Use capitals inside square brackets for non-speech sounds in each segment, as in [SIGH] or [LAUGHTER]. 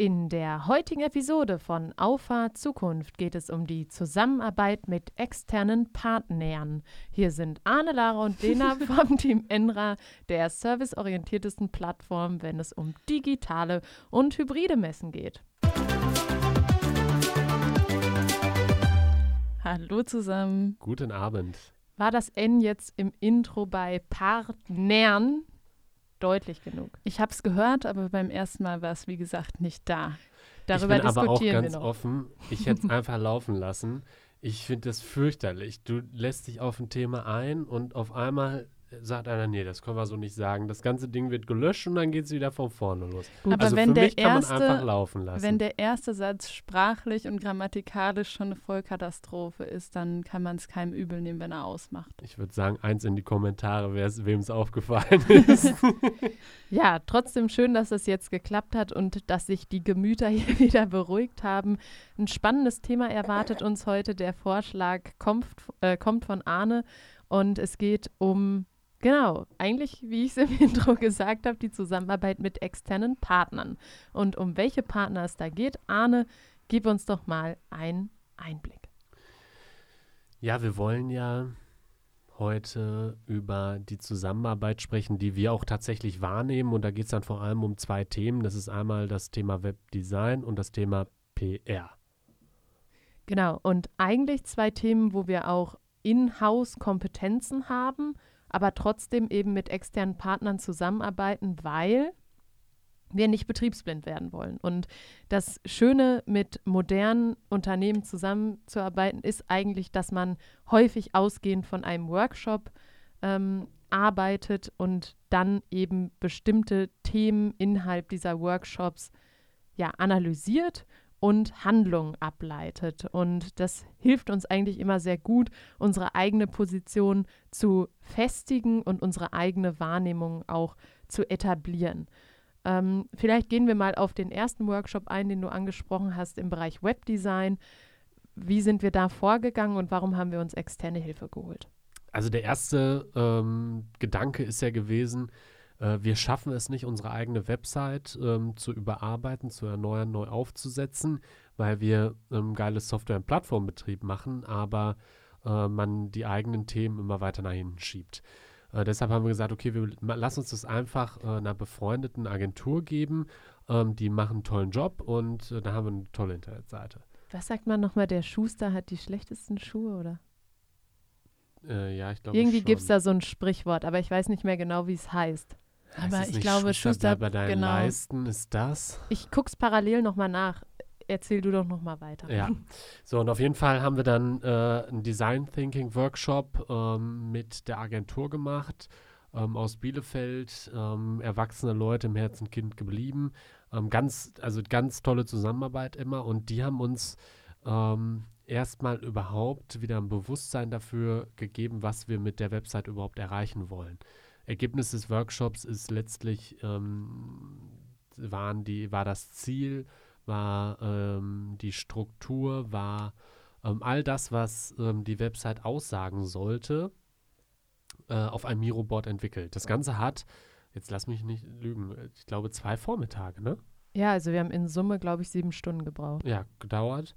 In der heutigen Episode von Auffahrt Zukunft geht es um die Zusammenarbeit mit externen Partnern. Hier sind Arne, Lara und Lena [LAUGHS] vom Team Enra, der serviceorientiertesten Plattform, wenn es um digitale und hybride Messen geht. Hallo zusammen. Guten Abend. War das N jetzt im Intro bei Partnern deutlich genug? Ich habe es gehört, aber beim ersten Mal war es, wie gesagt, nicht da. Darüber ich bin aber auch ganz offen. Ich hätte es [LAUGHS] einfach laufen lassen. Ich finde das fürchterlich. Du lässt dich auf ein Thema ein und auf einmal sagt einer, nee, das können wir so nicht sagen. Das ganze Ding wird gelöscht und dann geht es wieder von vorne los. Gut, also wenn kann erste, man einfach laufen lassen. Wenn der erste Satz sprachlich und grammatikalisch schon eine Vollkatastrophe ist, dann kann man es keinem übel nehmen, wenn er ausmacht. Ich würde sagen, eins in die Kommentare, wem es aufgefallen [LAUGHS] ist. ja, trotzdem schön, dass es jetzt geklappt hat und dass sich die Gemüter [LAUGHS] hier wieder beruhigt haben. Ein spannendes Thema erwartet uns heute. Der Vorschlag kommt, äh, kommt von Arne und es geht um Genau, eigentlich, wie ich es im [LAUGHS] Intro gesagt habe, die Zusammenarbeit mit externen Partnern. Und um welche Partner es da geht, Arne, gib uns doch mal einen Einblick. Ja, wir wollen ja heute über die Zusammenarbeit sprechen, die wir auch tatsächlich wahrnehmen. Und da geht es dann vor allem um zwei Themen. Das ist einmal das Thema Webdesign und das Thema PR. Genau, und eigentlich zwei Themen, wo wir auch In-house-Kompetenzen haben aber trotzdem eben mit externen Partnern zusammenarbeiten, weil wir nicht betriebsblind werden wollen. Und das Schöne mit modernen Unternehmen zusammenzuarbeiten ist eigentlich, dass man häufig ausgehend von einem Workshop ähm, arbeitet und dann eben bestimmte Themen innerhalb dieser Workshops ja analysiert und Handlungen ableitet. Und das hilft uns eigentlich immer sehr gut, unsere eigene Position zu festigen und unsere eigene Wahrnehmung auch zu etablieren. Ähm, vielleicht gehen wir mal auf den ersten Workshop ein, den du angesprochen hast im Bereich Webdesign. Wie sind wir da vorgegangen und warum haben wir uns externe Hilfe geholt? Also der erste ähm, Gedanke ist ja gewesen, äh, wir schaffen es nicht, unsere eigene Website ähm, zu überarbeiten, zu erneuern, neu aufzusetzen, weil wir ähm, geiles Software- und Plattformbetrieb machen, aber äh, man die eigenen Themen immer weiter nach hinten schiebt. Äh, deshalb haben wir gesagt, okay, wir lassen uns das einfach äh, einer befreundeten Agentur geben. Ähm, die machen einen tollen Job und äh, da haben wir eine tolle Internetseite. Was sagt man nochmal, der Schuster hat die schlechtesten Schuhe, oder? Äh, ja, ich glaube Irgendwie gibt es da so ein Sprichwort, aber ich weiß nicht mehr genau, wie es heißt. Aber ich glaube, Schuster, bei deinen genau. Leisten ist das. Ich guck's parallel nochmal nach. Erzähl du doch nochmal weiter. Ja, so und auf jeden Fall haben wir dann äh, einen Design Thinking Workshop ähm, mit der Agentur gemacht ähm, aus Bielefeld. Ähm, erwachsene Leute im Herzen Kind geblieben. Ähm, ganz, also ganz tolle Zusammenarbeit immer und die haben uns ähm, erstmal überhaupt wieder ein Bewusstsein dafür gegeben, was wir mit der Website überhaupt erreichen wollen. Ergebnis des Workshops ist letztlich, ähm, waren die, war das Ziel, war ähm, die Struktur, war ähm, all das, was ähm, die Website aussagen sollte, äh, auf einem Miro-Board entwickelt. Das Ganze hat, jetzt lass mich nicht lügen, ich glaube zwei Vormittage, ne? Ja, also wir haben in Summe, glaube ich, sieben Stunden gebraucht. Ja, gedauert.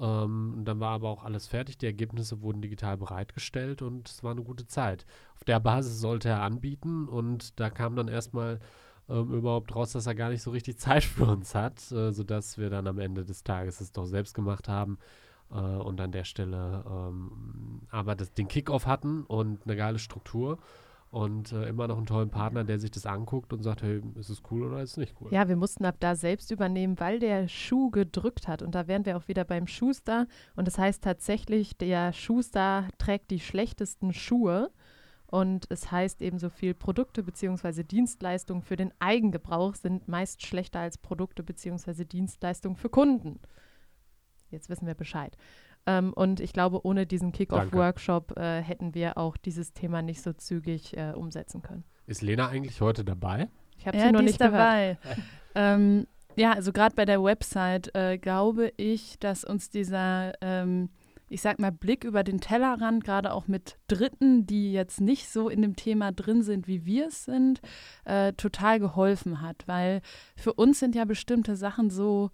Ähm, dann war aber auch alles fertig. Die Ergebnisse wurden digital bereitgestellt und es war eine gute Zeit. Auf der Basis sollte er anbieten und da kam dann erstmal ähm, überhaupt raus, dass er gar nicht so richtig [LAUGHS] Zeit für uns hat, äh, sodass wir dann am Ende des Tages es doch selbst gemacht haben äh, und an der Stelle ähm, aber das, den Kickoff hatten und eine geile Struktur und äh, immer noch einen tollen Partner, der sich das anguckt und sagt, hey, ist es cool oder ist es nicht cool? Ja, wir mussten ab da selbst übernehmen, weil der Schuh gedrückt hat. Und da wären wir auch wieder beim Schuster. Und das heißt tatsächlich, der Schuster trägt die schlechtesten Schuhe. Und es heißt eben so viel, Produkte bzw. Dienstleistungen für den Eigengebrauch sind meist schlechter als Produkte bzw. Dienstleistungen für Kunden. Jetzt wissen wir Bescheid. Ähm, und ich glaube, ohne diesen Kick-Off-Workshop äh, hätten wir auch dieses Thema nicht so zügig äh, umsetzen können. Ist Lena eigentlich heute dabei? Ich habe ja, sie noch nicht dabei. [LAUGHS] ähm, ja, also gerade bei der Website äh, glaube ich, dass uns dieser ähm, ich sag mal, Blick über den Tellerrand, gerade auch mit Dritten, die jetzt nicht so in dem Thema drin sind, wie wir es sind, äh, total geholfen hat. Weil für uns sind ja bestimmte Sachen so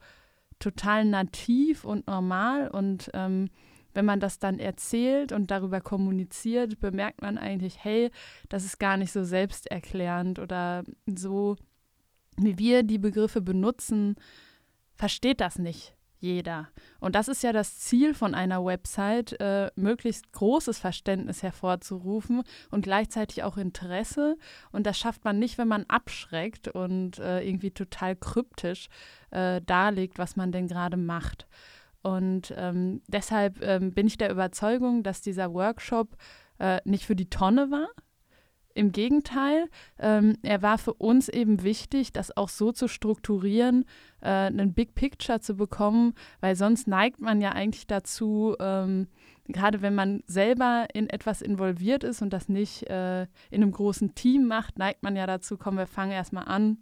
total nativ und normal. Und ähm, wenn man das dann erzählt und darüber kommuniziert, bemerkt man eigentlich, hey, das ist gar nicht so selbsterklärend oder so, wie wir die Begriffe benutzen, versteht das nicht jeder. Und das ist ja das Ziel von einer Website, äh, möglichst großes Verständnis hervorzurufen und gleichzeitig auch Interesse. Und das schafft man nicht, wenn man abschreckt und äh, irgendwie total kryptisch äh, darlegt, was man denn gerade macht. Und ähm, deshalb ähm, bin ich der Überzeugung, dass dieser Workshop äh, nicht für die Tonne war. Im Gegenteil, ähm, er war für uns eben wichtig, das auch so zu strukturieren, äh, einen Big Picture zu bekommen, weil sonst neigt man ja eigentlich dazu, ähm, gerade wenn man selber in etwas involviert ist und das nicht äh, in einem großen Team macht, neigt man ja dazu, komm, wir fangen erstmal an.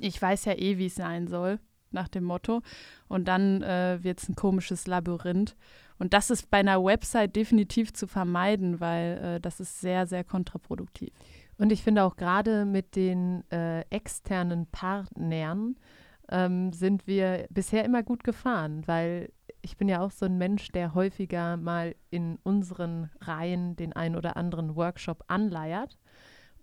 Ich weiß ja eh, wie es sein soll nach dem Motto. Und dann äh, wird es ein komisches Labyrinth. Und das ist bei einer Website definitiv zu vermeiden, weil äh, das ist sehr, sehr kontraproduktiv. Und ich finde auch gerade mit den äh, externen Partnern ähm, sind wir bisher immer gut gefahren, weil ich bin ja auch so ein Mensch, der häufiger mal in unseren Reihen den einen oder anderen Workshop anleiert.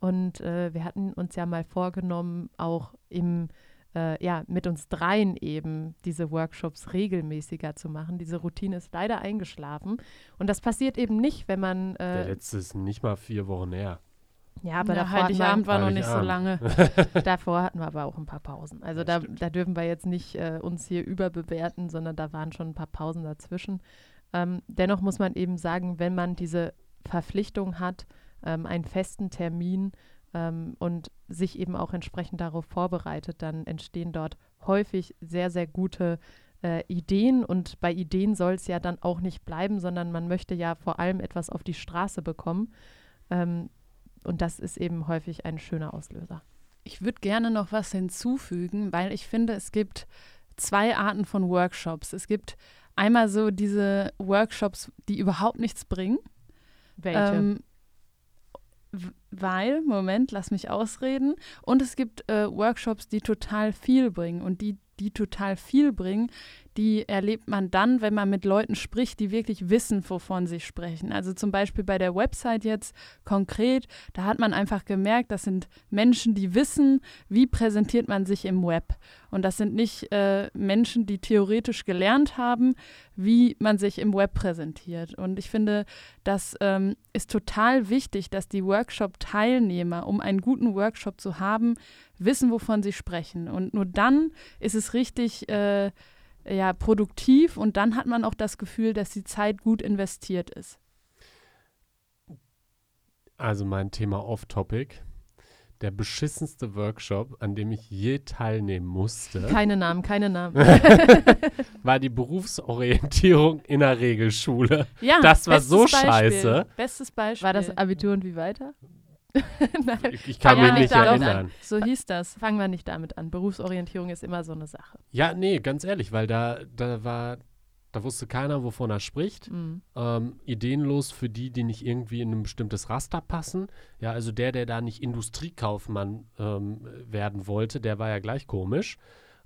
Und äh, wir hatten uns ja mal vorgenommen, auch im äh, ja, mit uns dreien eben diese Workshops regelmäßiger zu machen. Diese Routine ist leider eingeschlafen. Und das passiert eben nicht, wenn man. Äh, Der letzte ist nicht mal vier Wochen her. Ja, aber ja, davor Heiligabend war noch nicht so lange. [LAUGHS] davor hatten wir aber auch ein paar Pausen. Also da, da, dürfen wir jetzt nicht äh, uns hier überbewerten, sondern da waren schon ein paar Pausen dazwischen. Ähm, dennoch muss man eben sagen, wenn man diese Verpflichtung hat, ähm, einen festen Termin ähm, und sich eben auch entsprechend darauf vorbereitet, dann entstehen dort häufig sehr, sehr gute äh, Ideen. Und bei Ideen soll es ja dann auch nicht bleiben, sondern man möchte ja vor allem etwas auf die Straße bekommen. Ähm, und das ist eben häufig ein schöner Auslöser. Ich würde gerne noch was hinzufügen, weil ich finde, es gibt zwei Arten von Workshops. Es gibt einmal so diese Workshops, die überhaupt nichts bringen. Welche? Ähm, weil, Moment, lass mich ausreden. Und es gibt äh, Workshops, die total viel bringen. Und die, die total viel bringen, die erlebt man dann, wenn man mit Leuten spricht, die wirklich wissen, wovon sie sprechen. Also zum Beispiel bei der Website jetzt konkret, da hat man einfach gemerkt, das sind Menschen, die wissen, wie präsentiert man sich im Web. Und das sind nicht äh, Menschen, die theoretisch gelernt haben, wie man sich im Web präsentiert. Und ich finde, das ähm, ist total wichtig, dass die Workshop-Teilnehmer, um einen guten Workshop zu haben, wissen, wovon sie sprechen. Und nur dann ist es richtig, äh, ja, produktiv und dann hat man auch das Gefühl, dass die Zeit gut investiert ist. Also mein Thema off-topic. Der beschissenste Workshop, an dem ich je teilnehmen musste. Keine Namen, keine Namen. [LAUGHS] war die Berufsorientierung in der Regelschule. Ja, das war so Beispiel. scheiße. Bestes Beispiel. War das Abitur und wie weiter? [LAUGHS] ich, ich kann mich nicht erinnern. An. So hieß das. Fangen wir nicht damit an. Berufsorientierung ist immer so eine Sache. Ja, nee, ganz ehrlich, weil da, da war, da wusste keiner, wovon er spricht. Mhm. Ähm, ideenlos für die, die nicht irgendwie in ein bestimmtes Raster passen. Ja, also der, der da nicht Industriekaufmann ähm, werden wollte, der war ja gleich komisch.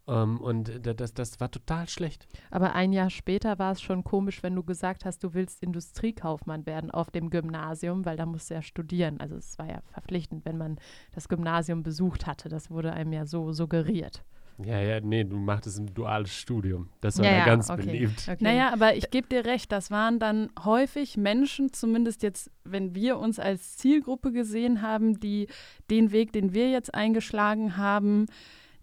Um, ähm, und das, das war total schlecht. Aber ein Jahr später war es schon komisch, wenn du gesagt hast, du willst Industriekaufmann werden auf dem Gymnasium, weil da musst du ja studieren. Also es war ja verpflichtend, wenn man das Gymnasium besucht hatte. Das wurde einem ja so suggeriert. Ja, ja, nee, du machtest ein duales Studium. Das war ja, ja ganz okay. beliebt. Okay. Naja, aber ich gebe dir recht, das waren dann häufig Menschen, zumindest jetzt, wenn wir uns als Zielgruppe gesehen haben, die den Weg, den wir jetzt eingeschlagen haben,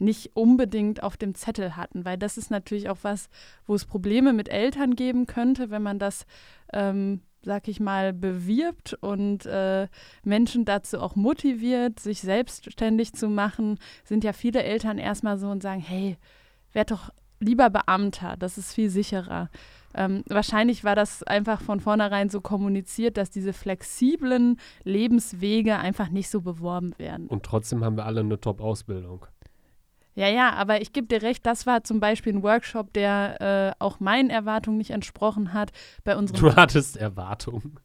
nicht unbedingt auf dem Zettel hatten, weil das ist natürlich auch was, wo es Probleme mit Eltern geben könnte, wenn man das, ähm, sag ich mal, bewirbt und äh, Menschen dazu auch motiviert, sich selbstständig zu machen, sind ja viele Eltern erstmal so und sagen, hey, werd doch lieber Beamter, das ist viel sicherer. Ähm, wahrscheinlich war das einfach von vornherein so kommuniziert, dass diese flexiblen Lebenswege einfach nicht so beworben werden. Und trotzdem haben wir alle eine Top-Ausbildung. Ja, ja, aber ich gebe dir recht, das war zum Beispiel ein Workshop, der äh, auch meinen Erwartungen nicht entsprochen hat. Bei unserem Du hattest Erwartungen.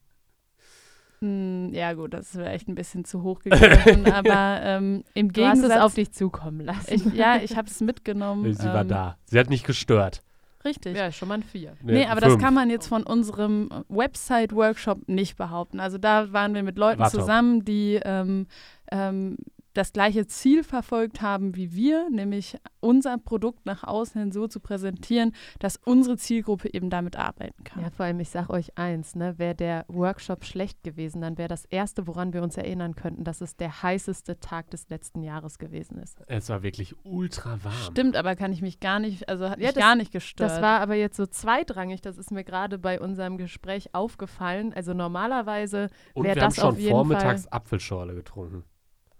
Hm, ja, gut, das wäre echt ein bisschen zu hoch gegriffen, [LAUGHS] aber ähm, im Du hast Gegensatz. es auf dich zukommen lassen. ich, ja, ich habe es mitgenommen. Sie war ähm, da. Sie hat nicht gestört. Richtig. ja, schon mal ein Vier. Nee, aber das fünf. kann man jetzt von unserem Website-Workshop nicht behaupten. Also da waren wir mit Leuten War top. zusammen, die ähm, ähm, das gleiche Ziel verfolgt haben wie wir, nämlich unser Produkt nach außen hin so zu präsentieren, dass unsere Zielgruppe eben damit arbeiten kann. Ja, vor allem, ich sage euch eins, ne, wäre der Workshop schlecht gewesen, dann wäre das Erste, woran wir uns erinnern könnten, dass es der heißeste Tag des letzten Jahres gewesen ist. Es war wirklich ultra warm. Stimmt, aber kann ich mich gar nicht, also hat Ja, mich das- gar nicht gestört. Das war aber jetzt so zweitrangig, das ist mir gerade bei unserem Gespräch aufgefallen. Also normalerweise Und wär wir haben das auf schon jeden vormittags Apfelschorle getrunken.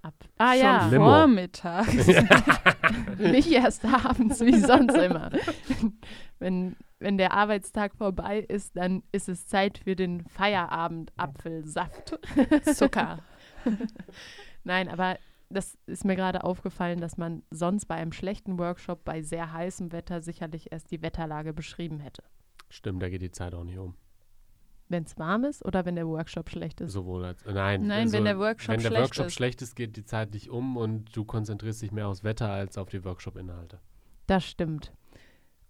Ab. Ah schon ja, Limo. vormittags. [LAUGHS] [LAUGHS] nicht erst abends wie sonst immer. Wenn, wenn der Arbeitstag vorbei ist, dann ist es Zeit für den Feierabend-Apfelsaft. Zucker. [LAUGHS] Nein, aber das ist mir gerade aufgefallen, dass man sonst bei einem schlechten Workshop bei sehr heißem Wetter sicherlich erst die Wetterlage beschrieben hätte. Stimmt, da geht die Zeit auch nicht um. Wenn es warm ist oder wenn der Workshop schlecht ist. Sowohl als. Nein, Nein, also, wenn der Workshop wenn der schlecht Workshop ist. schlecht ist, geht die Zeit nicht um und du konzentrierst dich mehr aufs Wetter als auf die Workshop-Inhalte. Das stimmt.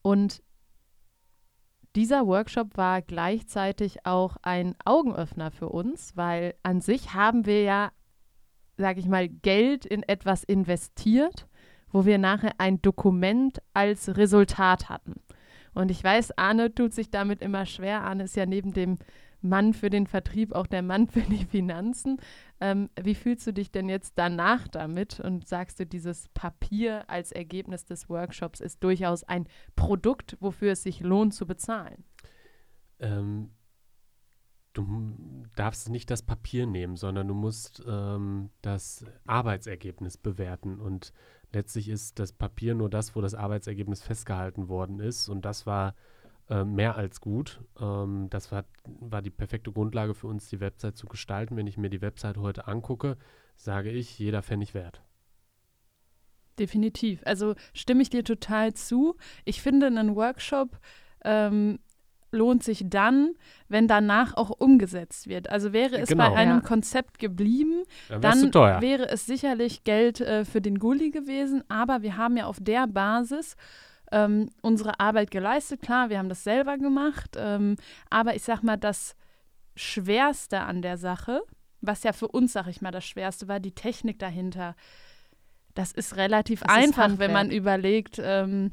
Und dieser Workshop war gleichzeitig auch ein Augenöffner für uns, weil an sich haben wir ja, sage ich mal, Geld in etwas investiert, wo wir nachher ein Dokument als Resultat hatten. Und ich weiß, Arne tut sich damit immer schwer. Arne ist ja neben dem Mann für den Vertrieb auch der Mann für die Finanzen. Ähm, wie fühlst du dich denn jetzt danach damit und sagst du, dieses Papier als Ergebnis des Workshops ist durchaus ein Produkt, wofür es sich lohnt zu bezahlen? Ähm, du darfst nicht das Papier nehmen, sondern du musst ähm, das Arbeitsergebnis bewerten. Und letztlich ist das Papier nur das, wo das Arbeitsergebnis festgehalten worden ist. Und das war äh, mehr als gut. Ähm, das war, war die perfekte Grundlage für uns, die Website zu gestalten. Wenn ich mir die Website heute angucke, sage ich, jeder Pfennig wert. Definitiv. Also stimme ich dir total zu. Ich finde, ein Workshop ähm, lohnt sich dann, wenn danach auch umgesetzt wird. Also wäre es Genau. bei einem Ja. Konzept geblieben, Dann dann wäre es sicherlich Geld äh, für den Gulli gewesen. Aber wir haben ja auf der Basis ähm, unsere Arbeit geleistet. Klar, wir haben das selber gemacht. Ähm, aber ich sag mal, das Schwerste an der Sache, was ja für uns, sag ich mal, das Schwerste war, die Technik dahinter. Das ist relativ Das ist einfach, wenn man überlegt, ähm,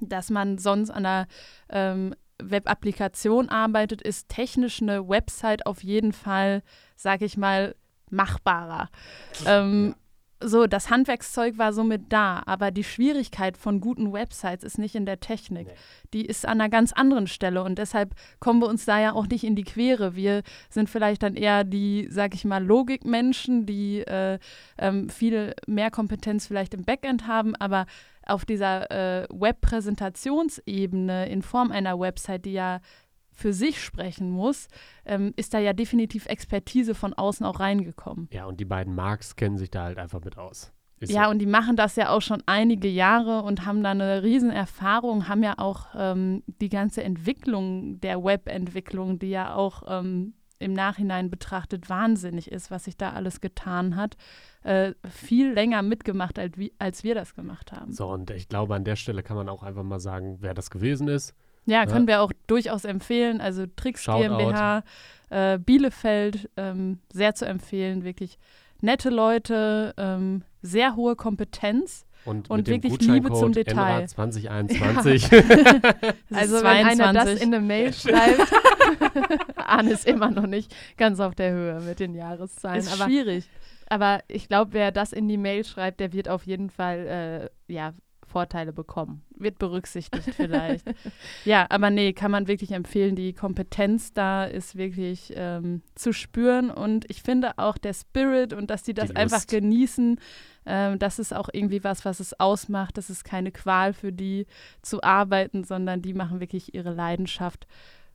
dass man sonst an einer ähm, Web-Applikation arbeitet, ist technisch eine Website auf jeden Fall, sag ich mal, machbarer. Ähm, So, das Handwerkszeug war somit da, aber die Schwierigkeit von guten Websites ist nicht in der Technik. Nee. Die ist an einer ganz anderen Stelle und deshalb kommen wir uns da ja auch nicht in die Quere. Wir sind vielleicht dann eher die, sag ich mal, Logikmenschen, die äh, ähm, viel mehr Kompetenz vielleicht im Backend haben, aber auf dieser äh, Web-Präsentationsebene in Form einer Website, die ja für sich sprechen muss, ähm, ist da ja definitiv Expertise von außen auch reingekommen. Ja, und die beiden Marks kennen sich da halt einfach mit aus. Ist Ja, so. und die machen das ja auch schon einige Jahre und haben da eine Riesenerfahrung, haben ja auch ähm, die ganze Entwicklung der Webentwicklung, die ja auch ähm, im Nachhinein betrachtet wahnsinnig ist, was sich da alles getan hat, äh, viel länger mitgemacht, als, wie, als wir das gemacht haben. So, und ich glaube, an der Stelle kann man auch einfach mal sagen, wer das gewesen ist. Ja, können wir auch durchaus empfehlen. Also Tricks Shoutout. GmbH, äh, Bielefeld, ähm, sehr zu empfehlen. Wirklich nette Leute, ähm, sehr hohe Kompetenz. Und, Und mit dem wirklich Liebe zum Detail. NRA 2021 Es Also wenn einer das 22. in eine Mail schreibt, [LAUGHS] Arne ist immer noch nicht ganz auf der Höhe mit den Jahreszahlen. ist Aber, schwierig. aber ich glaube, wer das in die Mail schreibt, der wird auf jeden Fall äh, ja, Vorteile bekommen. Wird berücksichtigt vielleicht. [LAUGHS] ja, aber nee, kann man wirklich empfehlen. Die Kompetenz da ist wirklich ähm, zu spüren. Und ich finde auch der Spirit und dass die das Die einfach genießen, ähm, das ist auch irgendwie was, was es ausmacht. Das ist keine Qual für die zu arbeiten, sondern die machen wirklich ihre Leidenschaft.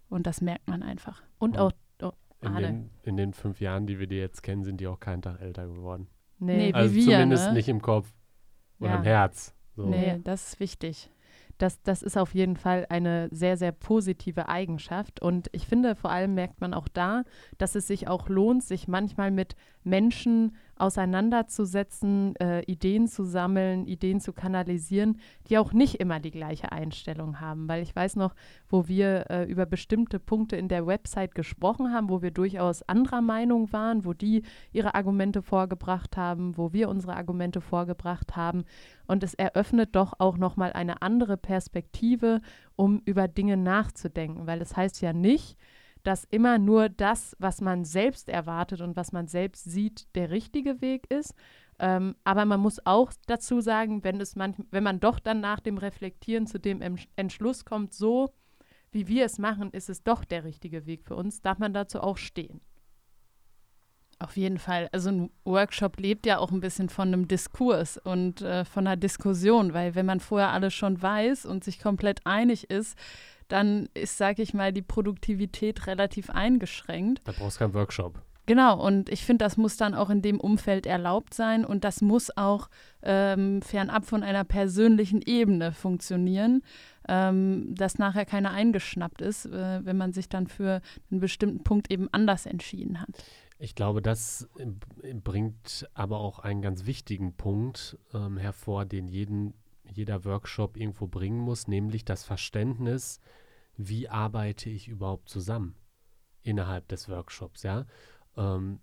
Und das merkt man einfach. Und Und auch, oh, in, den, in den fünf Jahren, die wir die jetzt kennen, sind die auch keinen Tag älter geworden. Nee. Nee, Wie Also wir, zumindest ne? nicht im Kopf oder Ja. im Herz. So. Nee, das ist wichtig. Das, das ist auf jeden Fall eine sehr, sehr positive Eigenschaft. Und ich finde, vor allem merkt man auch da, dass es sich auch lohnt, sich manchmal mit Menschen auseinanderzusetzen, äh, Ideen zu sammeln, Ideen zu kanalisieren, die auch nicht immer die gleiche Einstellung haben. Weil ich weiß noch, wo wir äh, über bestimmte Punkte in der Website gesprochen haben, wo wir durchaus anderer Meinung waren, wo die ihre Argumente vorgebracht haben, wo wir unsere Argumente vorgebracht haben. Und es eröffnet doch auch nochmal eine andere Perspektive, um über Dinge nachzudenken. Weil es das heißt ja nicht, dass immer nur das, was man selbst erwartet und was man selbst sieht, der richtige Weg ist. Ähm, aber man muss auch dazu sagen, wenn, es man, wenn man doch dann nach dem Reflektieren zu dem Entschluss kommt, so wie wir es machen, ist es doch der richtige Weg für uns, darf man dazu auch stehen. Auf jeden Fall. Also ein Workshop lebt ja auch ein bisschen von einem Diskurs und äh, von einer Diskussion, weil wenn man vorher alles schon weiß und sich komplett einig ist, dann ist, sage ich mal, die Produktivität relativ eingeschränkt. Da brauchst du keinen Workshop. Genau, und ich finde, das muss dann auch in dem Umfeld erlaubt sein und das muss auch ähm, fernab von einer persönlichen Ebene funktionieren, ähm, dass nachher keiner eingeschnappt ist, äh, wenn man sich dann für einen bestimmten Punkt eben anders entschieden hat. Ich glaube, das bringt aber auch einen ganz wichtigen Punkt ähm, hervor, den jeden, jeder Workshop irgendwo bringen muss, nämlich das Verständnis, wie arbeite ich überhaupt zusammen innerhalb des Workshops, ja. Ähm,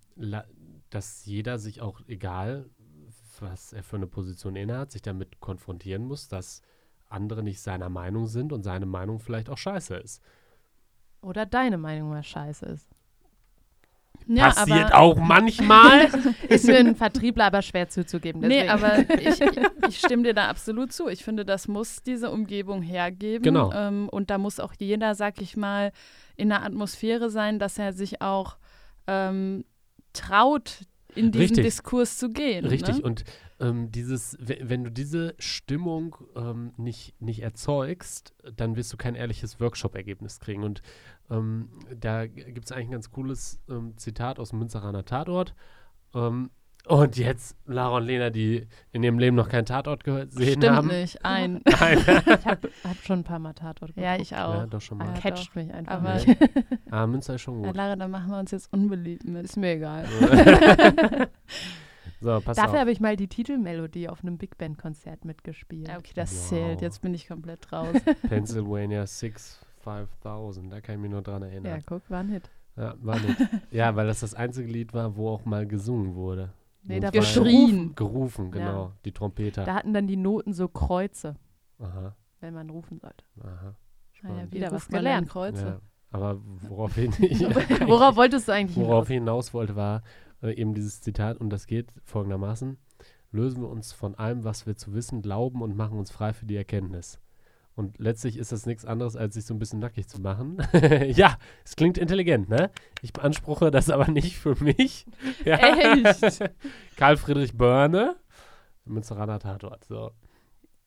dass jeder sich auch, egal was er für eine Position innehat, sich damit konfrontieren muss, dass andere nicht seiner Meinung sind und seine Meinung vielleicht auch scheiße ist. Oder deine Meinung mal scheiße ist. Ja, Passiert auch manchmal. [LAUGHS] ist für einen Vertriebler aber schwer zuzugeben. Deswegen. Nee, aber [LAUGHS] ich, ich, stimme dir da absolut zu. Ich finde, das muss diese Umgebung hergeben. Genau. Ähm, und da muss auch jeder, sag ich mal, in der Atmosphäre sein, dass er sich auch ähm, traut, in diesen Richtig. Diskurs zu gehen. Richtig. Ne? Und ähm, dieses, wenn du diese Stimmung ähm, nicht, nicht erzeugst, dann wirst du kein ehrliches Workshop-Ergebnis kriegen. Und ähm, da gibt es eigentlich ein ganz cooles ähm, Zitat aus dem Münzeraner Tatort. Ähm, und jetzt Lara und Lena, die in ihrem Leben noch keinen Tatort gesehen Stimmt haben. Stimmt nicht, ein. [LAUGHS] [LAUGHS] ich habe hab schon ein paar Mal Tatort geguckt. Ja, ich auch. Ja, doch schon mal. Ja, catcht mich einfach. Aber [LAUGHS] ah, Münster ist schon gut. Ja, Lara, dann machen wir uns jetzt unbeliebt mit. Ist mir egal. so, pass Dafür habe ich mal die Titelmelodie auf einem Big Band Konzert mitgespielt. Ja, okay, das wow. zählt. Jetzt bin ich komplett raus. Pennsylvania 6 5000, da kann ich mich nur dran erinnern. Ja, guck, war ein Hit. Ja, war ein Hit. ja, weil das das einzige Lied war, wo auch mal gesungen wurde. Nee, da geschrien. Gerufen, genau. Ja. Die Trompeter. Da hatten dann die Noten so Kreuze. Aha. Wenn man rufen sollte. Aha. Ah wieder was gelernt. Kreuze. Ja. Aber worauf, ich, [LAUGHS] [LAUGHS] worauf wolltest du eigentlich Worauf ich hinaus wollte, war äh, eben dieses Zitat, und das geht folgendermaßen: Lösen wir uns von allem, was wir zu wissen glauben, und machen uns frei für die Erkenntnis. Und letztlich ist das nichts anderes, als sich so ein bisschen nackig zu machen. [LAUGHS] ja, es klingt intelligent, ne? Ich beanspruche das aber nicht für mich. [LAUGHS] ja. Echt? [LAUGHS] Karl Friedrich Börne, Münsteraner Tatort. So.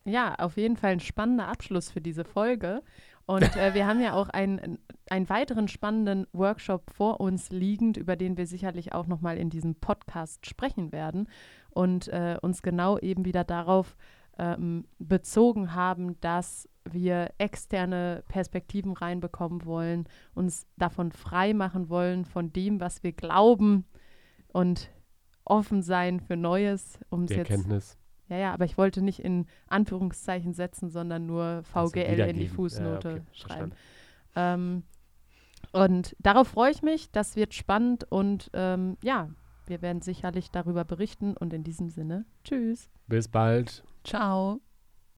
Ja, auf jeden Fall ein spannender Abschluss für diese Folge. Und äh, wir haben ja auch einen, einen weiteren spannenden Workshop vor uns liegend, über den wir sicherlich auch nochmal in diesem Podcast sprechen werden und äh, uns genau eben wieder darauf ähm, bezogen haben, dass wir externe Perspektiven reinbekommen wollen, uns davon frei machen wollen, von dem, was wir glauben und offen sein für Neues, um jetzt. Erkenntnis. Ja, ja, aber ich wollte nicht in Anführungszeichen setzen, sondern nur VGL in die Fußnote ja, okay, schreiben. Ähm, und darauf freue ich mich. Das wird spannend und ähm, ja, wir werden sicherlich darüber berichten. Und in diesem Sinne, tschüss. Bis bald. Ciao.